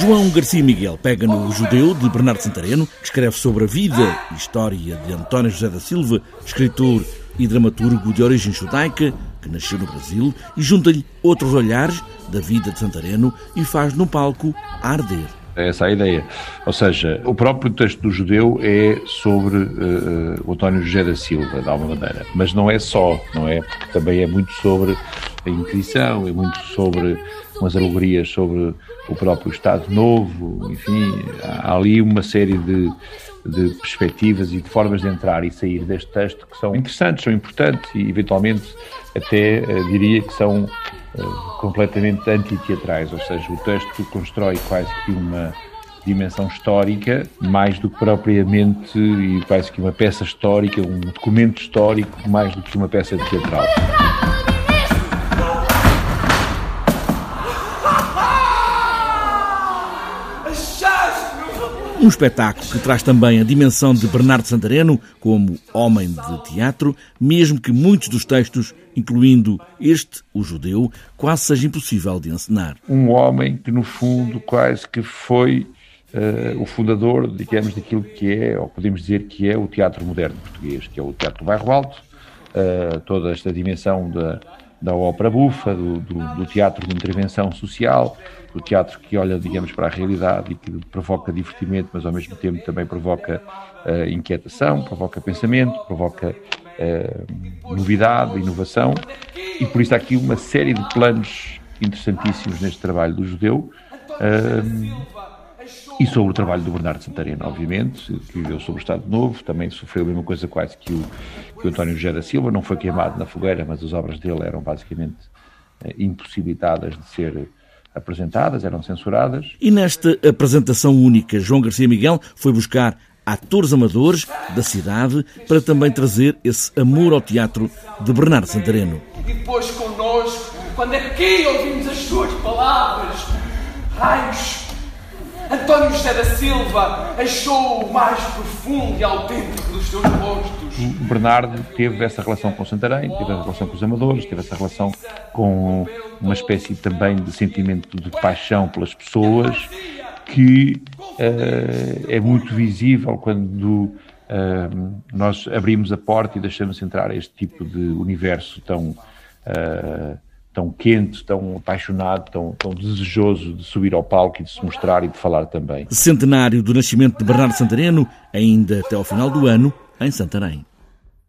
João Garcia Miguel pega no Judeu de Bernardo Santareno, que escreve sobre a vida e história de António José da Silva, escritor e dramaturgo de origem judaica, que nasceu no Brasil, e junta-lhe outros olhares da vida de Santareno e faz no palco arder. É essa a ideia. Ou seja, o próprio texto do judeu é sobre uh, o António José da Silva, de alguma maneira. Mas não é só, não é? Porque também é muito sobre a Inquisição, é muito sobre umas alegorias sobre o próprio Estado Novo, enfim, há ali uma série de, de perspectivas e de formas de entrar e sair deste texto que são interessantes, são importantes e eventualmente até uh, diria que são uh, completamente antiteatrais, ou seja, o texto constrói quase que uma dimensão histórica, mais do que propriamente e quase que uma peça histórica, um documento histórico, mais do que uma peça teatral. Um espetáculo que traz também a dimensão de Bernardo Santareno como homem de teatro, mesmo que muitos dos textos, incluindo este, o judeu, quase seja impossível de encenar. Um homem que, no fundo, quase que foi uh, o fundador, digamos, daquilo que é, ou podemos dizer que é, o teatro moderno português, que é o Teatro do Bairro Alto, uh, toda esta dimensão da, da ópera bufa, do, do, do teatro de intervenção social, do teatro que olha, digamos, para a realidade e que provoca divertimento, mas ao mesmo tempo também provoca uh, inquietação, provoca pensamento, provoca uh, novidade, inovação. E por isso há aqui uma série de planos interessantíssimos neste trabalho do judeu. Uh, e sobre o trabalho do Bernardo Santareno, obviamente, que viveu sobre o Estado Novo, também sofreu a mesma coisa quase que o, que o António José da Silva, não foi queimado na fogueira, mas as obras dele eram basicamente impossibilitadas de ser apresentadas, eram censuradas. E nesta apresentação única, João Garcia Miguel foi buscar atores amadores da cidade para também trazer esse amor ao teatro de Bernardo Santareno. E depois connosco, quando aqui ouvimos as suas palavras, Da Silva achou o mais profundo e autêntico dos seus Bernardo teve essa relação com Santarém, teve essa relação com os amadores, teve essa relação com uma espécie também de sentimento de paixão pelas pessoas que uh, é muito visível quando uh, nós abrimos a porta e deixamos entrar este tipo de universo tão uh, quente, tão apaixonado, tão, tão desejoso de subir ao palco e de se mostrar e de falar também. Centenário do nascimento de Bernardo Santareno, ainda até ao final do ano, em Santarém.